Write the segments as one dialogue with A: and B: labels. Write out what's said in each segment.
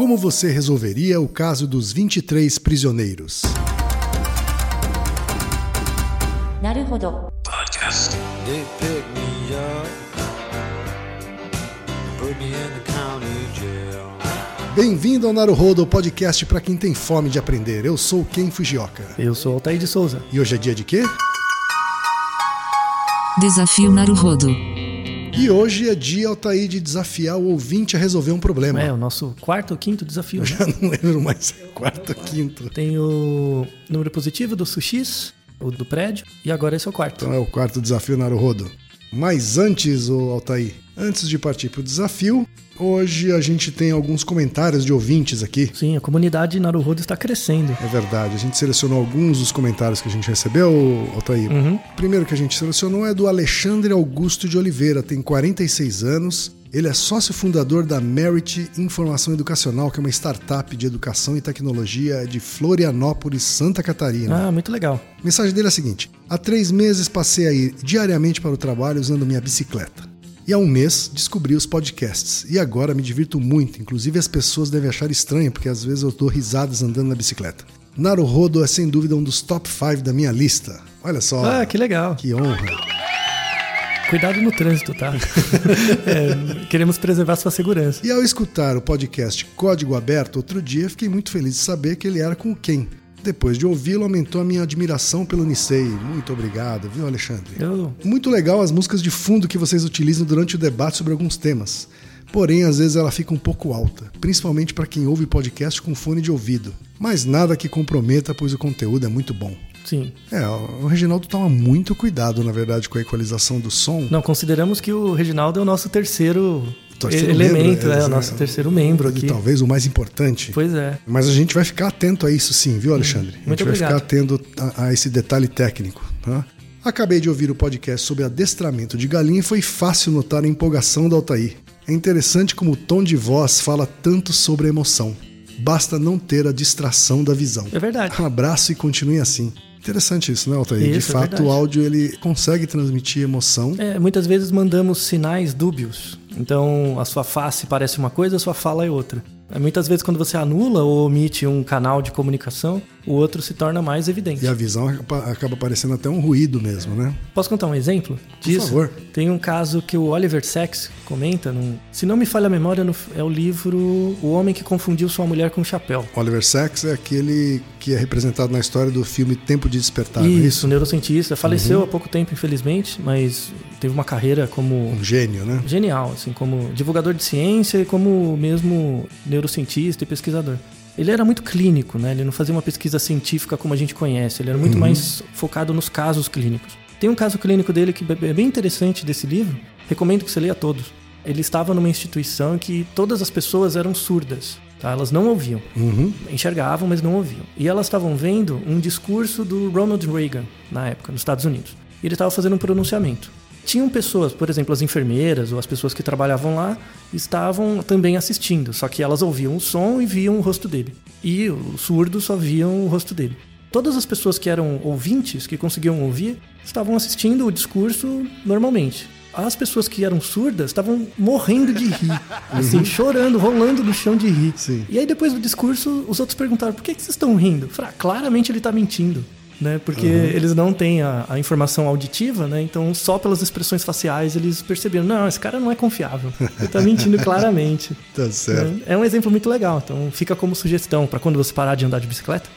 A: Como você resolveria o caso dos 23 prisioneiros? Bem-vindo ao Naruhodo, podcast para quem tem fome de aprender. Eu sou Ken Fujioka.
B: Eu sou Altair de Souza.
A: E hoje é dia de quê?
C: Desafio Naruhodo.
A: E hoje é dia, Altair, de desafiar o ouvinte a resolver um problema.
B: É o nosso quarto ou quinto desafio.
A: Eu
B: né?
A: já não lembro mais, é quarto, quinto.
B: Tem o número positivo do sushis, o do prédio, e agora esse é o quarto.
A: Então é o quarto desafio Naruhodo. Mas antes, ô Altair, antes de partir para o desafio, hoje a gente tem alguns comentários de ouvintes aqui.
B: Sim, a comunidade Naruhodo está crescendo.
A: É verdade, a gente selecionou alguns dos comentários que a gente recebeu, Altair.
B: Uhum.
A: O primeiro que a gente selecionou é do Alexandre Augusto de Oliveira, tem 46 anos. Ele é sócio fundador da Merit Informação Educacional, que é uma startup de educação e tecnologia de Florianópolis, Santa Catarina.
B: Ah, muito legal.
A: A mensagem dele é a seguinte: há três meses passei a ir diariamente para o trabalho usando minha bicicleta. E há um mês descobri os podcasts. E agora me divirto muito. Inclusive as pessoas devem achar estranho, porque às vezes eu dou risadas andando na bicicleta. Naruhodo é sem dúvida um dos top 5 da minha lista. Olha só.
B: Ah, que legal.
A: que honra.
B: Cuidado no trânsito, tá? É, queremos preservar sua segurança.
A: E ao escutar o podcast Código Aberto outro dia, fiquei muito feliz de saber que ele era com Ken. Depois de ouvi-lo, aumentou a minha admiração pelo Nisei. Muito obrigado, viu, Alexandre?
B: Eu,
A: Muito legal as músicas de fundo que vocês utilizam durante o debate sobre alguns temas. Porém, às vezes ela fica um pouco alta, principalmente para quem ouve podcast com fone de ouvido. Mas nada que comprometa, pois o conteúdo é muito bom.
B: Sim.
A: É, o Reginaldo toma muito cuidado, na verdade, com a equalização do som.
B: Não, consideramos que o Reginaldo é o nosso terceiro,
A: Terceiro
B: elemento,
A: membro,
B: é,
A: é,
B: o nosso terceiro membro
A: E
B: aqui.
A: talvez o mais importante.
B: Pois é.
A: Mas a gente vai ficar atento a isso sim, viu, Alexandre? a gente
B: muito
A: vai
B: obrigado.
A: ficar atento a, a esse detalhe técnico. Tá? Acabei de ouvir o podcast sobre adestramento de galinha e foi fácil notar a empolgação do Altair. É interessante como o tom de voz fala tanto sobre a emoção. Basta não ter a distração da visão.
B: É verdade.
A: Um abraço e continue assim. Interessante isso, né, Altair? de
B: Isso, é
A: fato,
B: verdade.
A: o áudio ele consegue transmitir emoção.
B: É, muitas vezes mandamos sinais dúbios. Então, a sua face parece uma coisa, a sua fala é outra. É, Muitas vezes, quando você anula ou omite um canal de comunicação, o outro se torna mais evidente.
A: E a visão acaba parecendo até um ruído mesmo, né?
B: Posso contar um exemplo disso?
A: favor.
B: Tem um caso que o Oliver Sacks comenta. Num, se não me falha a memória, é o livro O Homem que Confundiu Sua Mulher com um Chapéu.
A: Oliver Sacks é aquele que é representado na história do filme Tempo de Despertar, não é
B: Isso, neurocientista. Faleceu
A: Uhum.
B: há pouco tempo, infelizmente, mas teve uma carreira como
A: Um gênio, né?
B: genial, assim, como divulgador de ciência e como mesmo neurocientista e pesquisador. Ele era muito clínico, né? Ele não fazia uma pesquisa científica como a gente conhece, ele era muito mais focado nos casos clínicos. Tem um caso clínico dele que é bem interessante desse livro, recomendo que você leia todos. Ele estava numa instituição que todas as pessoas eram surdas, tá? Elas não ouviam
A: Uhum.
B: enxergavam, mas não ouviam. E elas estavam vendo um discurso do Ronald Reagan, na época, nos Estados Unidos. E ele estava fazendo um pronunciamento. Tinham pessoas, por exemplo, as enfermeiras ou as pessoas que trabalhavam lá, estavam também assistindo, só que elas ouviam o som e viam o rosto dele. E os surdos só viam o rosto dele. Todas as pessoas que eram ouvintes, que conseguiam ouvir, estavam assistindo o discurso normalmente. As pessoas que eram surdas estavam morrendo de rir, assim, chorando, rolando no chão de rir.
A: Sim.
B: E aí depois do discurso, os outros perguntaram: por que, que vocês estão rindo? Falei, ah, claramente ele está mentindo. Né? Porque eles não têm a, a informação auditiva, né? Então, só pelas expressões faciais eles perceberam: não, esse cara não é confiável. Ele está mentindo claramente.
A: Tá certo.
B: Né? É um exemplo muito legal. Então, fica como sugestão para quando você parar de andar de bicicleta,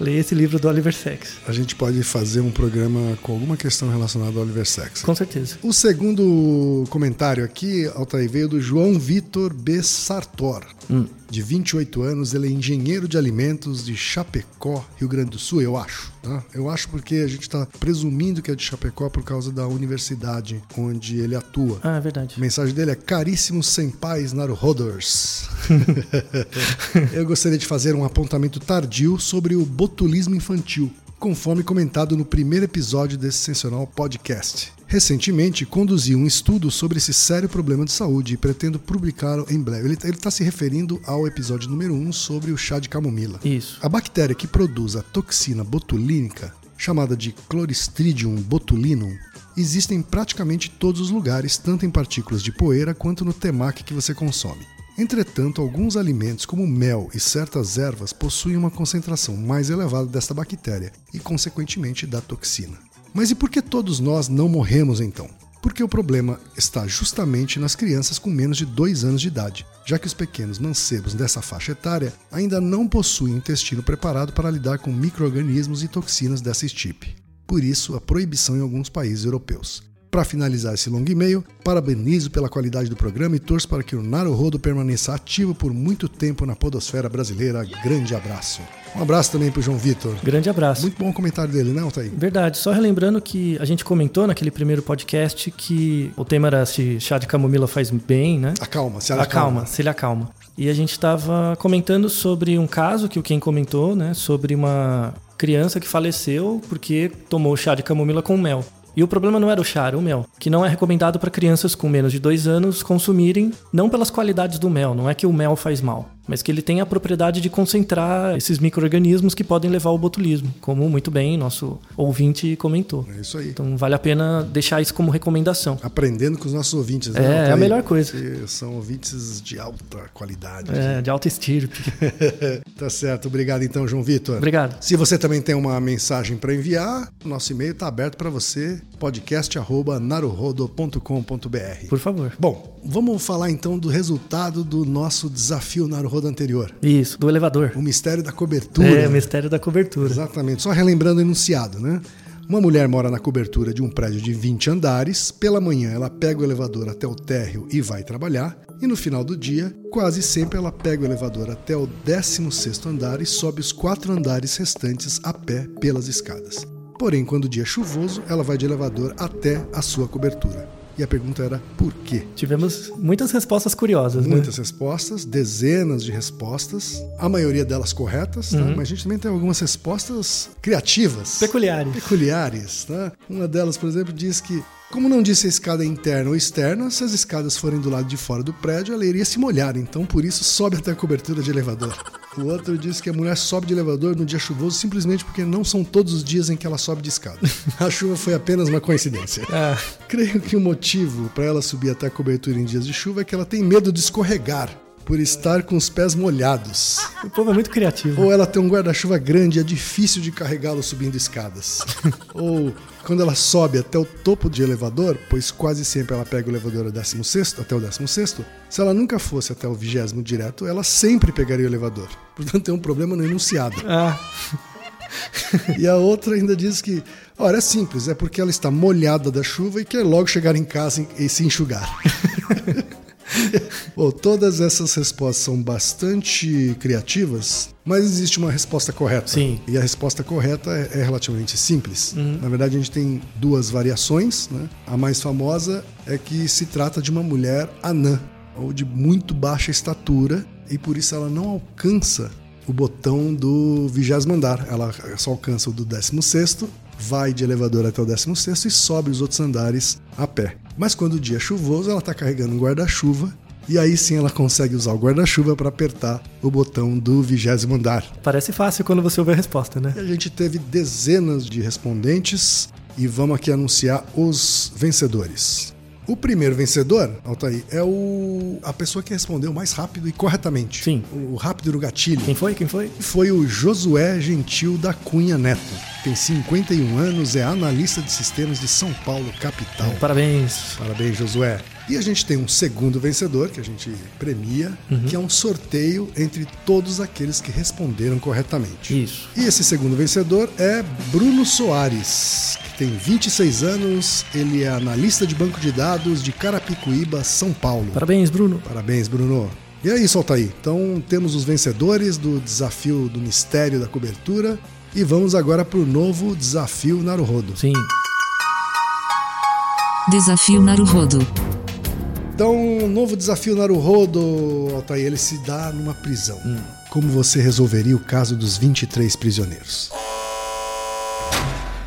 B: leia esse livro do Oliver Sacks.
A: A gente pode fazer um programa com alguma questão relacionada ao Oliver Sacks.
B: Com certeza.
A: O segundo comentário aqui, Altair, veio do João Vitor B. Sartor. De 28 anos, ele é engenheiro de alimentos de Chapecó, Rio Grande do Sul, eu acho. Tá? Eu acho porque a gente está presumindo que é de Chapecó por causa da universidade onde ele atua.
B: Ah, é verdade.
A: A mensagem dele é caríssimos senpais naruhoders. Eu gostaria de fazer um apontamento tardio sobre o botulismo infantil, conforme comentado no primeiro episódio desse sensacional podcast. Recentemente, conduzi um estudo sobre esse sério problema de saúde e pretendo publicá-lo em breve. Ele está se referindo ao episódio número 1 sobre o chá de camomila.
B: Isso.
A: A bactéria que produz a toxina botulínica, chamada de Chloristridium botulinum, existe em praticamente todos os lugares, tanto em partículas de poeira quanto no temaki que você consome. Entretanto, alguns alimentos, como mel e certas ervas, possuem uma concentração mais elevada desta bactéria e, consequentemente, da toxina. Mas e por que todos nós não morremos então? Porque o problema está justamente nas crianças com menos de 2 anos de idade, já que os pequenos mancebos dessa faixa etária ainda não possuem intestino preparado para lidar com micro-organismos e toxinas dessa estipe. Por isso, a proibição em alguns países europeus. Para finalizar esse longo e-mail, parabenizo pela qualidade do programa e torço para que o Naruhodo permaneça ativo por muito tempo na podosfera brasileira. Grande abraço. Um abraço também para o João Vitor.
B: Grande abraço.
A: Muito bom o comentário dele, né, Altair?
B: Verdade. Só relembrando que a gente comentou naquele primeiro podcast que o tema era se chá de camomila faz bem, né?
A: Acalma, se
B: acalma,
A: acalma.
B: se ele acalma. E a gente estava comentando sobre um caso que o Ken comentou, né? Sobre uma criança que faleceu porque tomou chá de camomila com mel. E o problema não era o chá, era o mel, que não é recomendado para crianças com menos de dois anos consumirem, não pelas qualidades do mel, não é que o mel faz mal, mas que ele tem a propriedade de concentrar esses micro-organismos que podem levar ao botulismo, como muito bem nosso ouvinte comentou.
A: É isso aí.
B: Então vale a pena deixar isso como recomendação.
A: Aprendendo com os nossos ouvintes, né?
B: É, é a melhor coisa.
A: São ouvintes de alta qualidade.
B: É, de alta estirpe.
A: tá certo. Obrigado então, João Vitor.
B: Obrigado.
A: Se você também tem uma mensagem para enviar, nosso e-mail está aberto para você, podcast@naruhodo.com.br.
B: Por favor.
A: Bom, vamos falar então do resultado do nosso desafio Naruhodo anterior.
B: Isso, do elevador.
A: O mistério da cobertura.
B: É, o mistério da cobertura.
A: Exatamente. Só relembrando o enunciado, né? Uma mulher mora na cobertura de um prédio de 20 andares. Pela manhã, ela pega o elevador até o térreo e vai trabalhar. E no final do dia, quase sempre ela pega o elevador até o 16º andar e sobe os quatro andares restantes a pé pelas escadas. Porém, quando o dia é chuvoso, ela vai de elevador até a sua cobertura. E a pergunta era por quê?
B: Tivemos muitas respostas curiosas, né?
A: Muitas respostas, dezenas de respostas, a maioria delas corretas, tá? mas a gente também tem algumas respostas criativas.
B: Peculiares.
A: peculiares. Tá? Uma delas, por exemplo, diz que, como não disse a escada é interna ou externa, se as escadas forem do lado de fora do prédio, ela iria se molhar, então por isso sobe até a cobertura de elevador. O outro diz que a mulher sobe de elevador no dia chuvoso simplesmente porque não são todos os dias em que ela sobe de escada. A chuva foi apenas uma coincidência.
B: Ah,
A: Creio que o motivo para ela subir até a cobertura em dias de chuva é que ela tem medo de escorregar por estar com os pés molhados.
B: o povo é muito criativo.
A: Ou ela tem um guarda-chuva grande e é difícil de carregá-lo subindo escadas. Ou quando ela sobe até o topo de elevador, pois quase sempre ela pega o elevador ao 16 até o 16 se ela nunca fosse até o vigésimo direto, ela sempre pegaria o elevador. Portanto, tem um problema no enunciado.
B: Ah,
A: E a outra ainda diz que, olha, é simples, é porque ela está molhada da chuva e quer logo chegar em casa e se enxugar. Bom, todas essas respostas são bastante criativas, mas existe uma resposta correta.
B: Sim.
A: E a resposta correta é, é relativamente simples. Na verdade, a gente tem duas variações. Né? A mais famosa é que se trata de uma mulher anã, ou de muito baixa estatura, e por isso ela não alcança o botão do vigésimo andar. Ela só alcança o do 16 vai de elevador até o 16 e sobe os outros andares a pé. Mas quando o dia é chuvoso, ela está carregando um guarda-chuva e aí sim ela consegue usar o guarda-chuva para apertar o botão do vigésimo andar.
B: parece fácil quando você ouve a resposta, né?
A: E a gente teve dezenas de respondentes e vamos aqui anunciar os vencedores. O primeiro vencedor, Altair, é o, a pessoa que respondeu mais rápido e corretamente.
B: Sim.
A: O rápido no gatilho.
B: Quem foi? Quem foi?
A: Foi o Josué Gentil da Cunha Neto. Tem 51 anos, é analista de sistemas de São Paulo, capital.
B: Parabéns.
A: Parabéns, Josué. E a gente tem um segundo vencedor que a gente premia, que é um sorteio entre todos aqueles que responderam corretamente.
B: Isso.
A: E esse segundo vencedor é Bruno Soares, que tem 26 anos, ele é analista de banco de dados de Carapicuíba, São Paulo.
B: Parabéns, Bruno.
A: Parabéns, Bruno. E é isso, Altair. Então temos os vencedores do desafio do mistério da cobertura e vamos agora para o novo desafio Naruhodo.
B: Sim.
D: Desafio Naruhodo.
A: Então, o novo desafio Naruhodo, Altair, ele se dá numa prisão. Como você resolveria o caso dos 23 prisioneiros?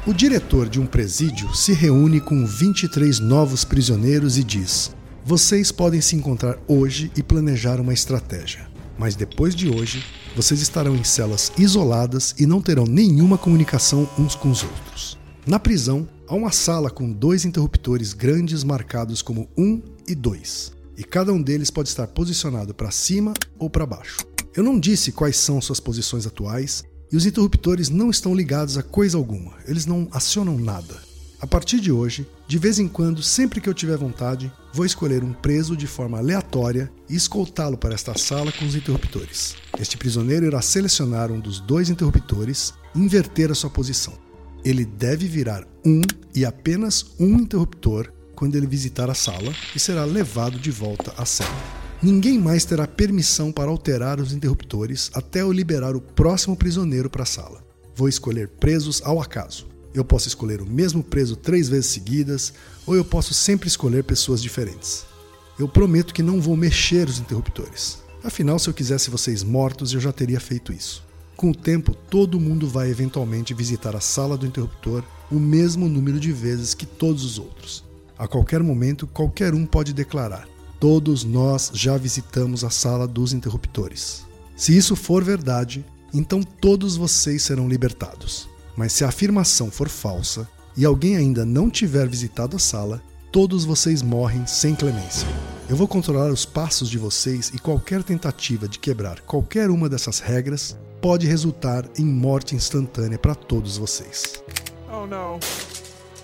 A: O diretor de um presídio se reúne com 23 novos prisioneiros e diz: Vocês podem se encontrar hoje e planejar uma estratégia, mas depois de hoje, vocês estarão em celas isoladas e não terão nenhuma comunicação uns com os outros. Na prisão, há uma sala com dois interruptores grandes marcados como 1 e 2. e cada um deles pode estar posicionado para cima ou para baixo. Eu não disse quais são suas posições atuais, e os interruptores não estão ligados a coisa alguma, eles não acionam nada. A partir de hoje, de vez em quando, sempre que eu tiver vontade, vou escolher um preso de forma aleatória e escoltá-lo para esta sala com os interruptores. Este prisioneiro irá selecionar um dos dois interruptores e inverter a sua posição. Ele deve virar um e apenas um interruptor quando ele visitar a sala e será levado de volta à cela. Ninguém mais terá permissão para alterar os interruptores até eu liberar o próximo prisioneiro para a sala. Vou escolher presos ao acaso. Eu posso escolher o mesmo preso três vezes seguidas, ou eu posso sempre escolher pessoas diferentes. Eu prometo que não vou mexer os interruptores. Afinal, se eu quisesse vocês mortos, eu já teria feito isso. Com o tempo, todo mundo vai eventualmente visitar a sala do interruptor o mesmo número de vezes que todos os outros. A qualquer momento, qualquer um pode declarar: Todos nós já visitamos a sala dos interruptores. Se isso for verdade, então todos vocês serão libertados. Mas se a afirmação for falsa e alguém ainda não tiver visitado a sala, todos vocês morrem sem clemência. Eu vou controlar os passos de vocês e qualquer tentativa de quebrar qualquer uma dessas regras pode resultar em morte instantânea para todos vocês.
E: Oh no.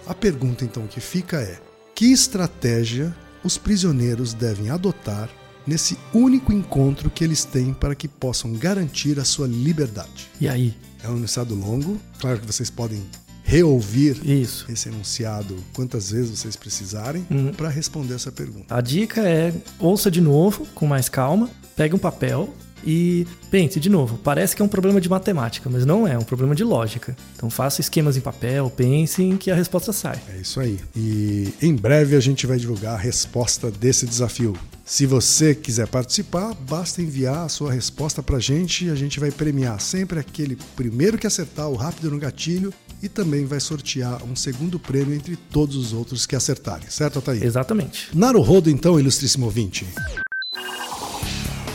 A: A pergunta então que fica é: que estratégia os prisioneiros devem adotar nesse único encontro que eles têm para que possam garantir a sua liberdade?
B: E aí?
A: É um enunciado longo, claro que vocês podem reouvir
B: Isso.
A: esse enunciado quantas vezes vocês precisarem
B: Uhum.
A: para responder essa pergunta.
B: A dica é ouça de novo, com mais calma, pegue um papel e pense de novo. Parece que é um problema de matemática, mas não é, é um problema de lógica. Então faça esquemas em papel, pense em que a resposta sai.
A: É isso aí. E em breve a gente vai divulgar a resposta desse desafio. Se você quiser participar, basta enviar a sua resposta pra gente e a gente vai premiar sempre aquele primeiro que acertar o rápido no gatilho e também vai sortear um segundo prêmio entre todos os outros que acertarem, certo, Ataí?
B: Exatamente.
A: Naruhodo, então, ilustríssimo ouvinte.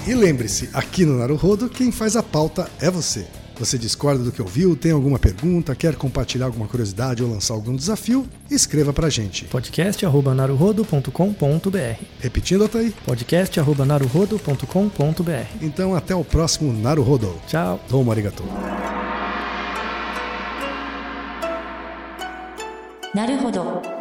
A: E lembre-se, aqui no Naruhodo, quem faz a pauta é você. Você discorda do que ouviu, tem alguma pergunta, quer compartilhar alguma curiosidade ou lançar algum desafio? Escreva pra gente.
B: podcast@naruhodo.com.br.
A: Repetindo, Ataí?
B: podcast@naruhodo.com.br.
A: Então, até o próximo Naruhodo.
B: Tchau.
A: Domo arigatou.
D: なるほど